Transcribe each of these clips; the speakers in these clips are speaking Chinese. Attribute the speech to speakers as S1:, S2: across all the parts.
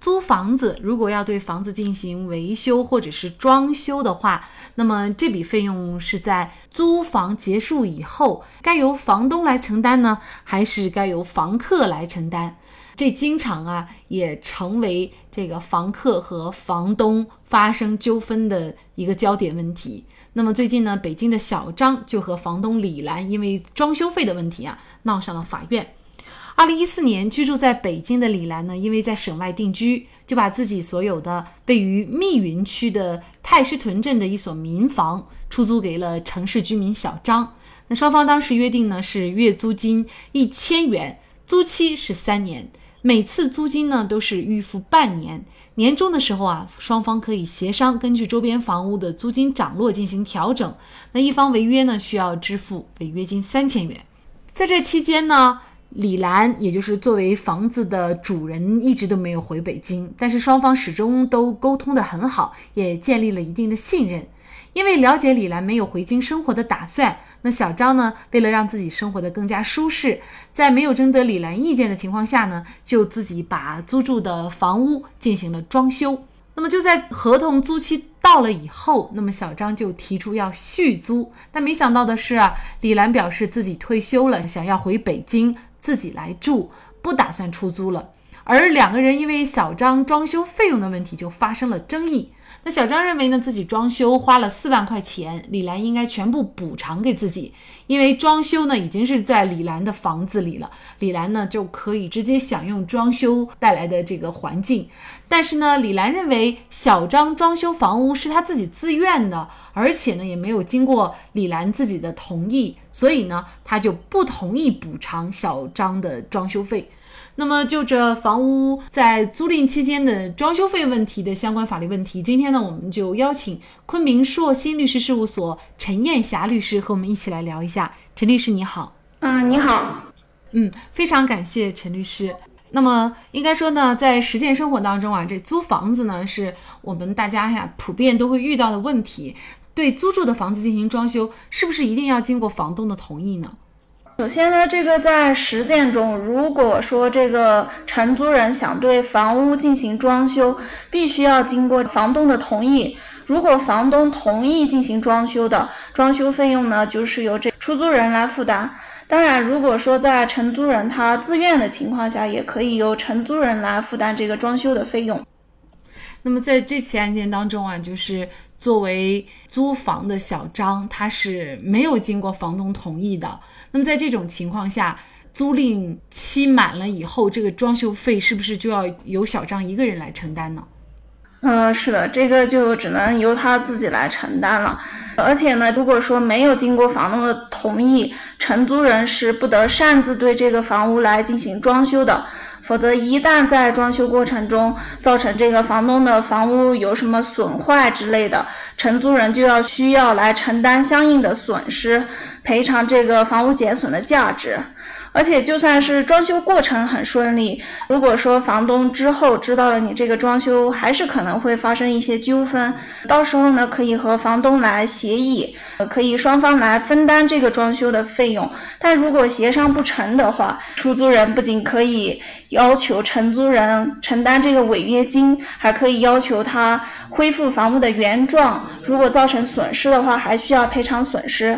S1: 租房子如果要对房子进行维修或者是装修的话，那么这笔费用是在租房结束以后，该由房东来承担呢，还是该由房客来承担？这经常啊也成为这个房客和房东发生纠纷的一个焦点问题。那么最近呢，北京的小张就和房东李兰因为装修费的问题啊闹上了法院。二零一四年，居住在北京的李兰呢，因为在省外定居，就把自己所有的位于密云区的太师屯镇的一所民房出租给了城市居民小张。那双方当时约定呢是月租金一千元，租期是三年，每次租金呢都是预付半年。年终的时候啊，双方可以协商根据周边房屋的租金涨落进行调整。那一方违约呢，需要支付违约金三千元。在这期间呢。李兰，也就是作为房子的主人，一直都没有回北京，但是双方始终都沟通得很好，也建立了一定的信任。因为了解李兰没有回京生活的打算，那小张呢，为了让自己生活得更加舒适，在没有征得李兰意见的情况下呢，就自己把租住的房屋进行了装修。那么就在合同租期到了以后，那么小张就提出要续租，但没想到的是啊，李兰表示自己退休了，想要回北京。自己来住，不打算出租了。而两个人因为小张装修费用的问题就发生了争议。那小张认为呢，自己装修花了四万块钱，李兰应该全部补偿给自己，因为装修呢已经是在李兰的房子里了，李兰呢就可以直接享用装修带来的这个环境。但是呢，李兰认为小张装修房屋是他自己自愿的，而且呢也没有经过李兰自己的同意，所以呢他就不同意补偿小张的装修费。那么，就这房屋在租赁期间的装修费问题的相关法律问题，今天呢，我们就邀请昆明硕鑫律师事务所陈艳霞律师和我们一起来聊一下。陈律师，你好。
S2: 嗯，你好。
S1: 嗯，非常感谢陈律师。那么，应该说呢，在实践生活当中啊，这租房子呢，是我们大家呀普遍都会遇到的问题。对租住的房子进行装修，是不是一定要经过房东的同意呢？
S2: 首先呢，这个在实践中，如果说这个承租人想对房屋进行装修，必须要经过房东的同意。如果房东同意进行装修的，装修费用呢，就是由这出租人来负担。当然，如果说在承租人他自愿的情况下，也可以由承租人来负担这个装修的费用。
S1: 那么在这起案件当中啊，就是作为租房的小张，他是没有经过房东同意的。那么在这种情况下，租赁期满了以后，这个装修费是不是就要由小张一个人来承担呢？
S2: 嗯，是的，这个就只能由他自己来承担了。而且呢，如果说没有经过房东的同意，承租人是不得擅自对这个房屋来进行装修的。否则，一旦在装修过程中造成这个房东的房屋有什么损坏之类的，承租人就要需要来承担相应的损失，赔偿这个房屋减损的价值。而且，就算是装修过程很顺利，如果说房东之后知道了你这个装修，还是可能会发生一些纠纷。到时候呢，可以和房东来协议，可以双方来分担这个装修的费用。但如果协商不成的话，出租人不仅可以要求承租人承担这个违约金，还可以要求他恢复房屋的原状。如果造成损失的话，还需要赔偿损失。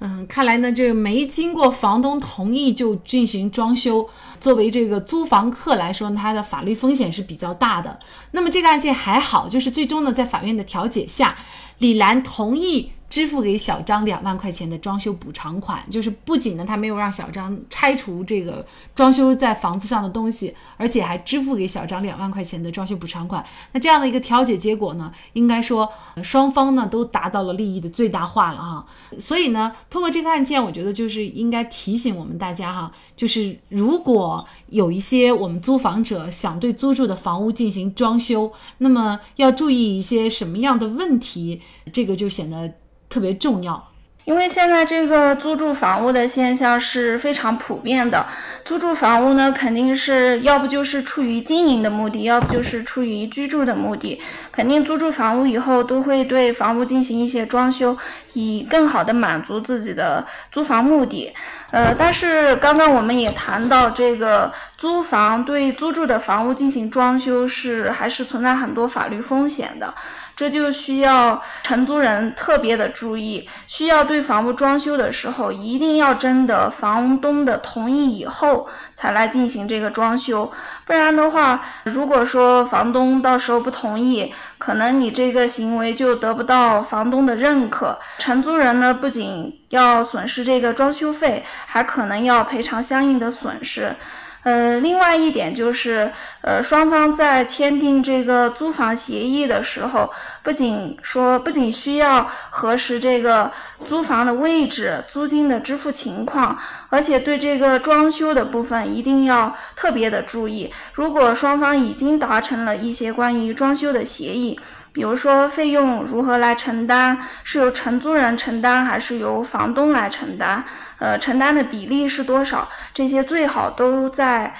S1: 嗯，看来呢，这个没经过房东同意就进行装修，作为这个租房客来说，他的法律风险是比较大的。那么这个案件还好，就是最终呢，在法院的调解下，李兰同意。支付给小张两万块钱的装修补偿款，就是不仅呢他没有让小张拆除这个装修在房子上的东西，而且还支付给小张两万块钱的装修补偿款。那这样的一个调解结果呢，应该说双方呢都达到了利益的最大化了哈。所以呢，通过这个案件，我觉得就是应该提醒我们大家哈，就是如果有一些我们租房者想对租住的房屋进行装修，那么要注意一些什么样的问题，这个就显得。特别重要，
S2: 因为现在这个租住房屋的现象是非常普遍的，租住房屋呢，肯定是要不就是出于经营的目的，要不就是出于居住的目的。肯定租住房屋以后都会对房屋进行一些装修，以更好的满足自己的租房目的。呃，但是刚刚我们也谈到，这个租房对租住的房屋进行装修是还是存在很多法律风险的。这就需要承租人特别的注意，需要对房屋装修的时候，一定要征得房东的同意以后才来进行这个装修，不然的话，如果说房东到时候不同意，可能你这个行为就得不到房东的认可，承租人呢不仅要损失这个装修费，还可能要赔偿相应的损失。呃，另外一点就是，呃，双方在签订这个租房协议的时候，不仅说不仅需要核实这个租房的位置、租金的支付情况，而且对这个装修的部分一定要特别的注意。如果双方已经达成了一些关于装修的协议，比如说费用如何来承担，是由承租人承担还是由房东来承担？呃，承担的比例是多少？这些最好都在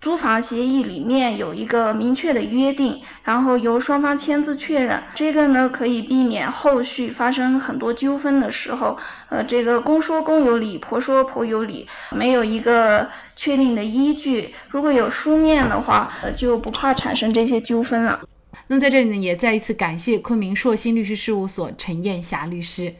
S2: 租房协议里面有一个明确的约定，然后由双方签字确认。这个呢，可以避免后续发生很多纠纷的时候，呃，这个公说公有理，婆说婆有理，没有一个确定的依据。如果有书面的话，呃，就不怕产生这些纠纷了。
S1: 那么在这里呢，也再一次感谢昆明硕鑫律师事务所陈艳霞律师。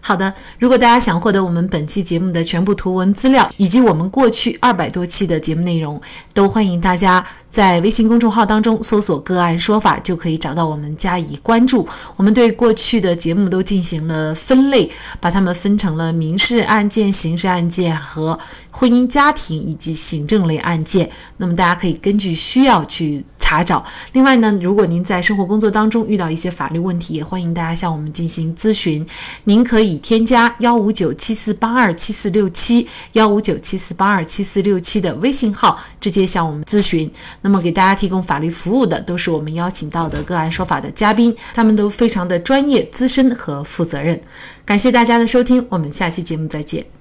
S1: 好的，如果大家想获得我们本期节目的全部图文资料，以及我们过去二百多期的节目内容，都欢迎大家在微信公众号当中搜索“个案说法”，就可以找到我们加以关注。我们对过去的节目都进行了分类，把它们分成了民事案件、刑事案件和婚姻家庭以及行政类案件。那么大家可以根据需要去。查找。另外呢，如果您在生活工作当中遇到一些法律问题，也欢迎大家向我们进行咨询。您可以已添加幺五九七四八二七四六七幺五九七四八二七四六七的微信号，直接向我们咨询。那么给大家提供法律服务的都是我们邀请到的个案说法的嘉宾，他们都非常的专业、资深和负责任。感谢大家的收听，我们下期节目再见。